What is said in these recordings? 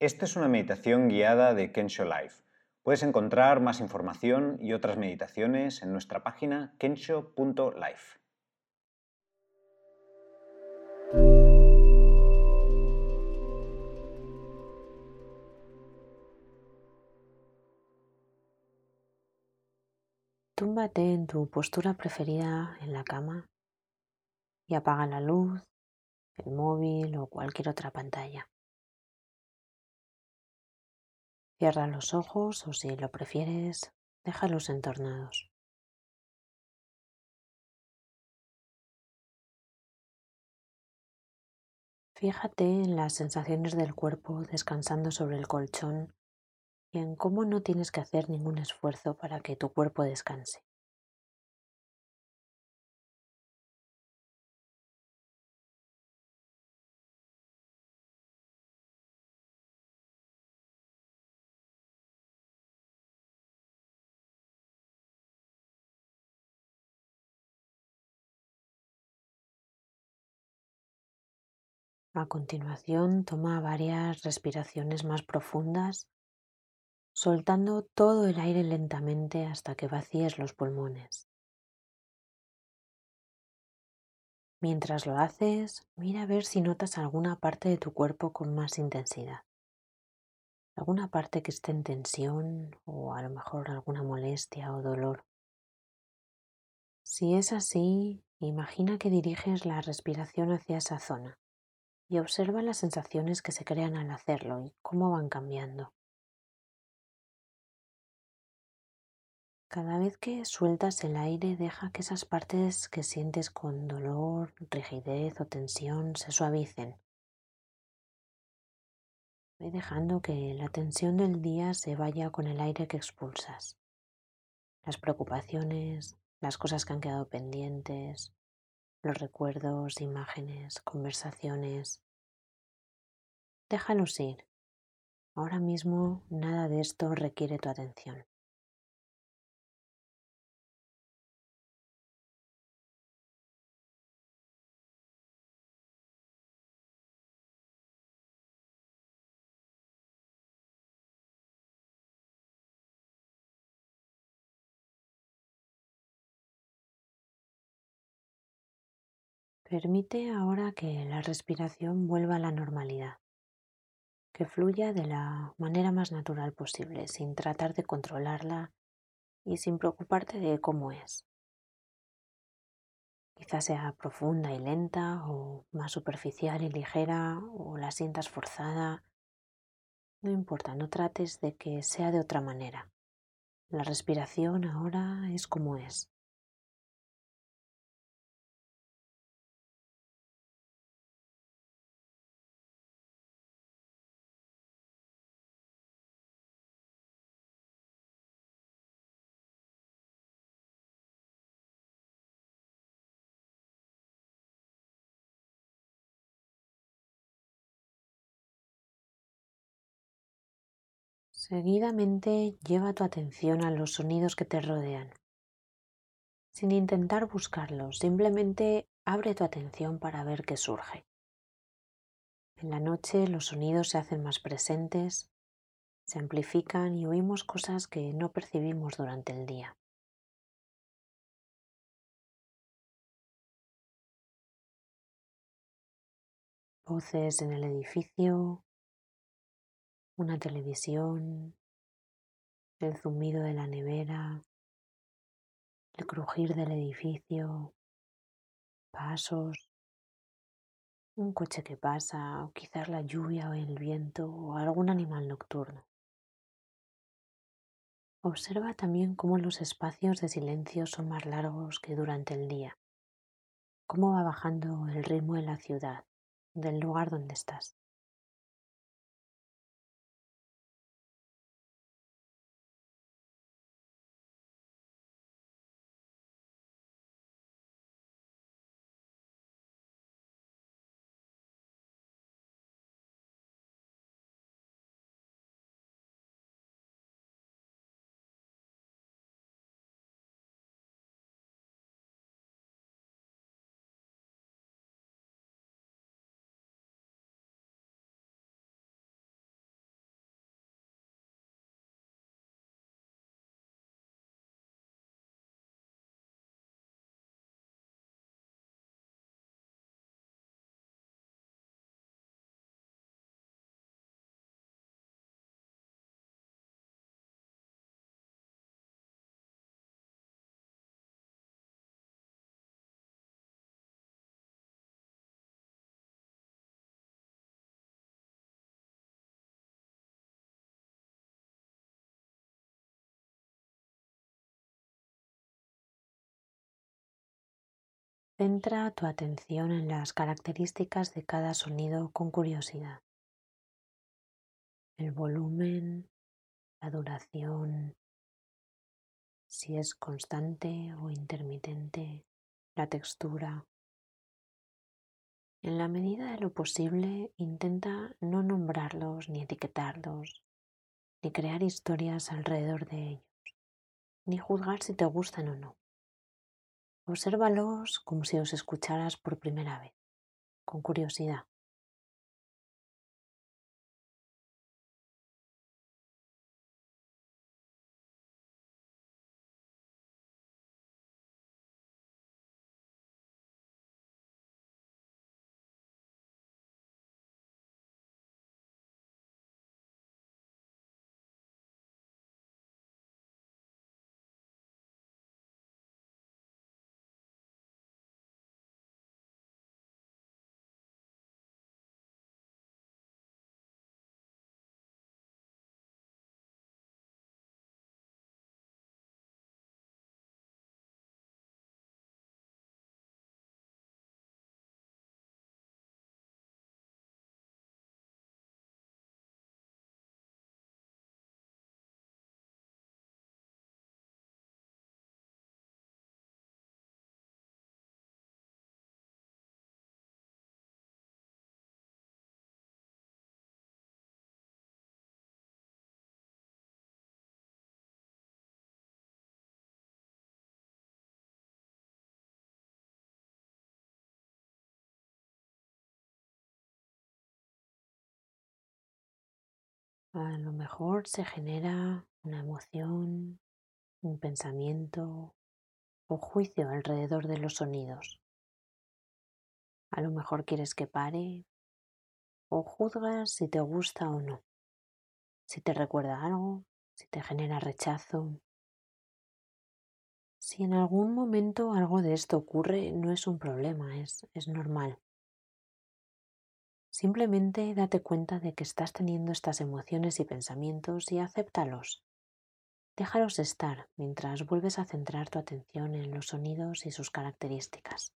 Esta es una meditación guiada de Kensho Life. Puedes encontrar más información y otras meditaciones en nuestra página kensho.life. Túmbate en tu postura preferida en la cama y apaga la luz, el móvil o cualquier otra pantalla. Cierra los ojos o si lo prefieres, déjalos entornados. Fíjate en las sensaciones del cuerpo descansando sobre el colchón y en cómo no tienes que hacer ningún esfuerzo para que tu cuerpo descanse. A continuación, toma varias respiraciones más profundas, soltando todo el aire lentamente hasta que vacíes los pulmones. Mientras lo haces, mira a ver si notas alguna parte de tu cuerpo con más intensidad. Alguna parte que esté en tensión o a lo mejor alguna molestia o dolor. Si es así, imagina que diriges la respiración hacia esa zona y observa las sensaciones que se crean al hacerlo y cómo van cambiando. Cada vez que sueltas el aire, deja que esas partes que sientes con dolor, rigidez o tensión se suavicen. Ve dejando que la tensión del día se vaya con el aire que expulsas. Las preocupaciones, las cosas que han quedado pendientes, los recuerdos, imágenes, conversaciones. Déjalos ir. Ahora mismo nada de esto requiere tu atención. Permite ahora que la respiración vuelva a la normalidad, que fluya de la manera más natural posible, sin tratar de controlarla y sin preocuparte de cómo es. Quizás sea profunda y lenta o más superficial y ligera o la sientas forzada. No importa, no trates de que sea de otra manera. La respiración ahora es como es. Seguidamente lleva tu atención a los sonidos que te rodean. Sin intentar buscarlos, simplemente abre tu atención para ver qué surge. En la noche los sonidos se hacen más presentes, se amplifican y oímos cosas que no percibimos durante el día. Voces en el edificio, una televisión, el zumbido de la nevera, el crujir del edificio, pasos, un coche que pasa o quizás la lluvia o el viento o algún animal nocturno. Observa también cómo los espacios de silencio son más largos que durante el día, cómo va bajando el ritmo de la ciudad, del lugar donde estás. Centra tu atención en las características de cada sonido con curiosidad. El volumen, la duración, si es constante o intermitente, la textura. En la medida de lo posible, intenta no nombrarlos ni etiquetarlos, ni crear historias alrededor de ellos, ni juzgar si te gustan o no. Obsérvalos como si los escucharas por primera vez, con curiosidad. A lo mejor se genera una emoción, un pensamiento o juicio alrededor de los sonidos. A lo mejor quieres que pare o juzgas si te gusta o no, si te recuerda algo, si te genera rechazo. Si en algún momento algo de esto ocurre, no es un problema, es, es normal. Simplemente date cuenta de que estás teniendo estas emociones y pensamientos y acéptalos. Déjalos estar mientras vuelves a centrar tu atención en los sonidos y sus características.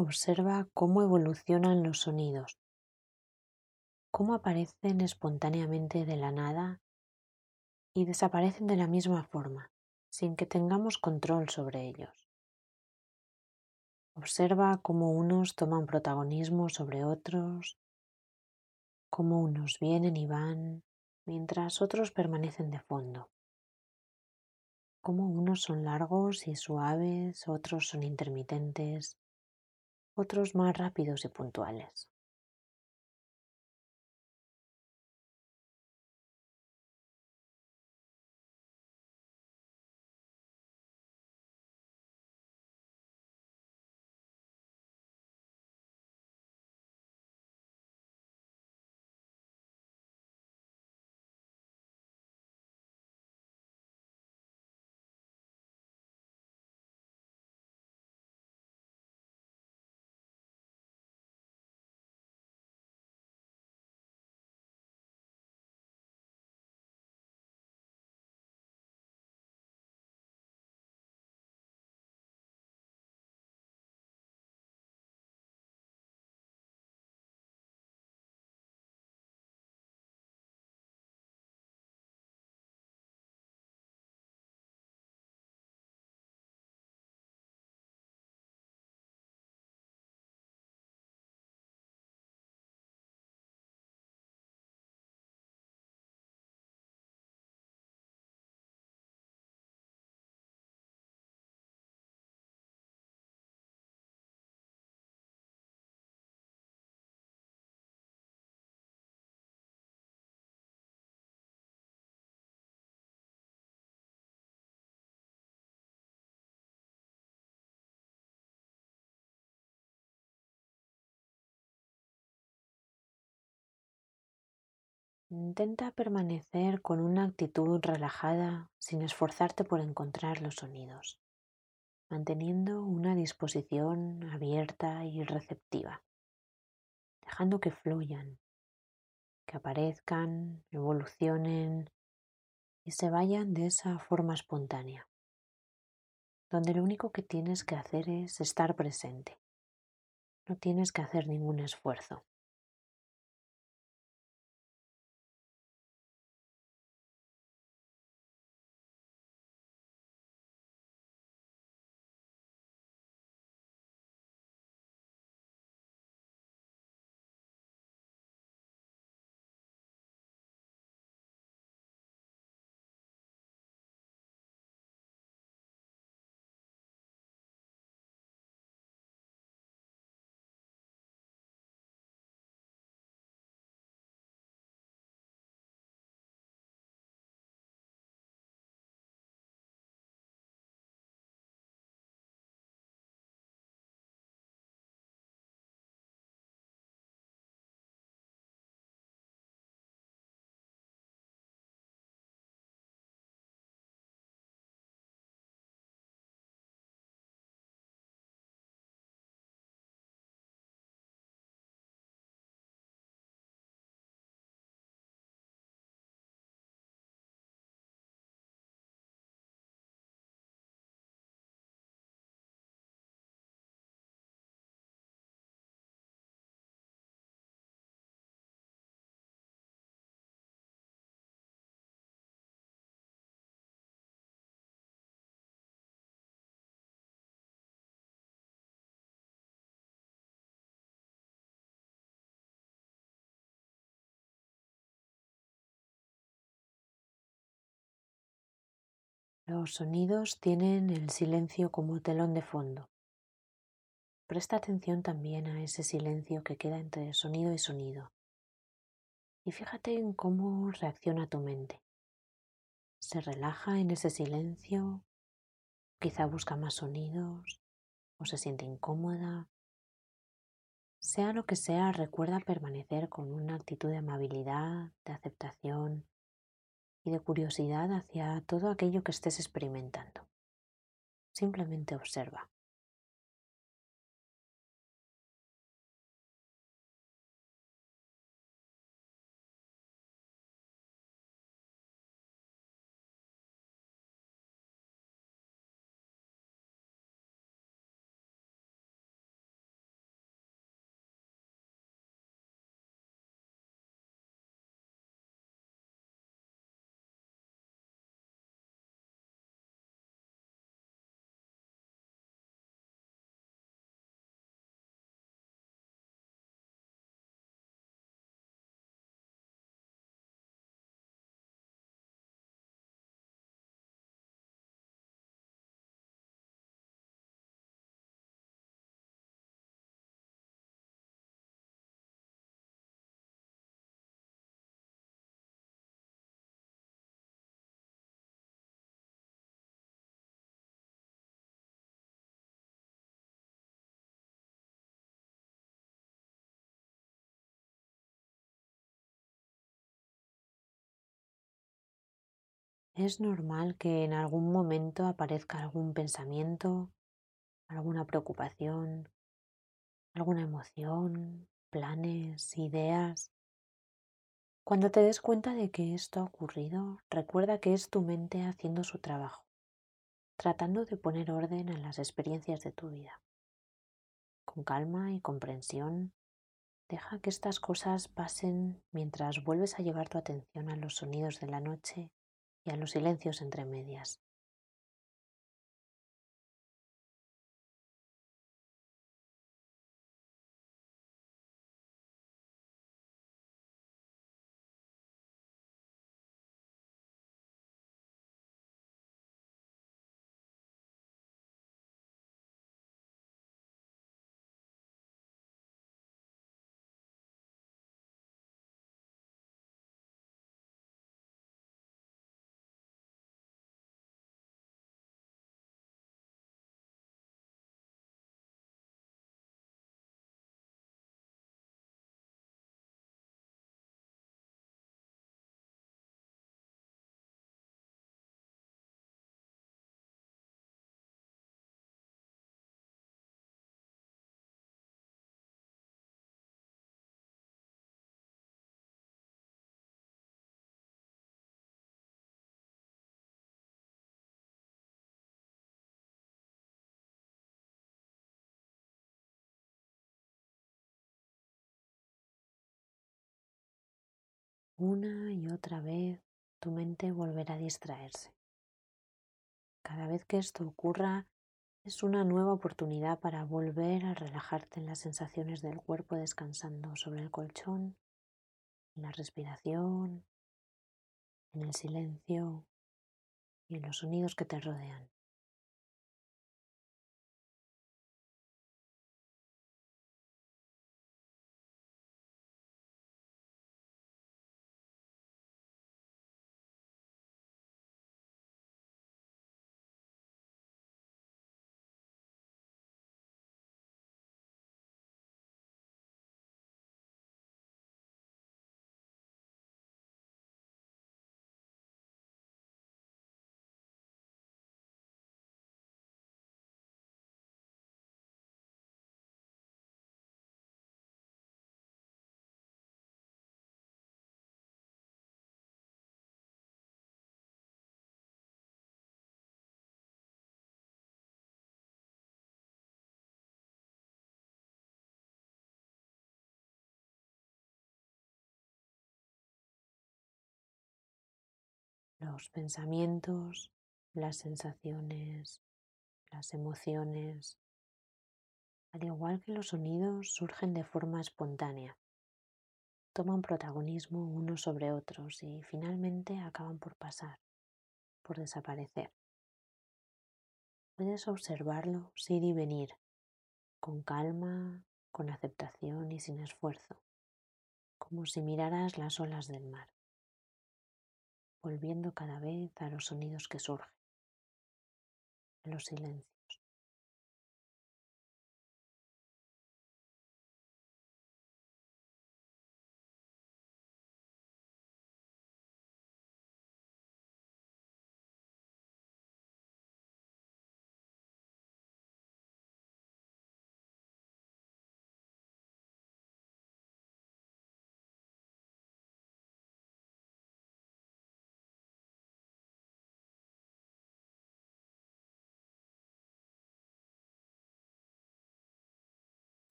Observa cómo evolucionan los sonidos, cómo aparecen espontáneamente de la nada y desaparecen de la misma forma, sin que tengamos control sobre ellos. Observa cómo unos toman protagonismo sobre otros, cómo unos vienen y van, mientras otros permanecen de fondo. Cómo unos son largos y suaves, otros son intermitentes, otros más rápidos y puntuales. Intenta permanecer con una actitud relajada sin esforzarte por encontrar los sonidos, manteniendo una disposición abierta y receptiva, dejando que fluyan, que aparezcan, evolucionen y se vayan de esa forma espontánea, donde lo único que tienes que hacer es estar presente. No tienes que hacer ningún esfuerzo. Los sonidos tienen el silencio como telón de fondo. Presta atención también a ese silencio que queda entre sonido y sonido. Y fíjate en cómo reacciona tu mente. ¿Se relaja en ese silencio? Quizá busca más sonidos o se siente incómoda. Sea lo que sea, recuerda permanecer con una actitud de amabilidad, de aceptación y de curiosidad hacia todo aquello que estés experimentando. Simplemente observa. Es normal que en algún momento aparezca algún pensamiento, alguna preocupación, alguna emoción, planes, ideas. Cuando te des cuenta de que esto ha ocurrido, recuerda que es tu mente haciendo su trabajo, tratando de poner orden en las experiencias de tu vida. Con calma y comprensión, deja que estas cosas pasen mientras vuelves a llevar tu atención a los sonidos de la noche y a los silencios entre medias. Una y otra vez tu mente volverá a distraerse. Cada vez que esto ocurra, es una nueva oportunidad para volver a relajarte en las sensaciones del cuerpo descansando sobre el colchón, en la respiración, en el silencio y en los sonidos que te rodean. Los pensamientos, las sensaciones, las emociones, al igual que los sonidos, surgen de forma espontánea. Toman protagonismo unos sobre otros y finalmente acaban por pasar, por desaparecer. Puedes observarlo ir y venir, con calma, con aceptación y sin esfuerzo, como si miraras las olas del mar volviendo cada vez a los sonidos que surgen, a los silencios.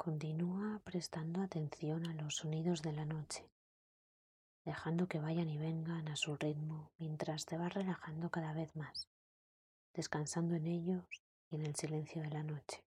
Continúa prestando atención a los sonidos de la noche, dejando que vayan y vengan a su ritmo mientras te vas relajando cada vez más, descansando en ellos y en el silencio de la noche.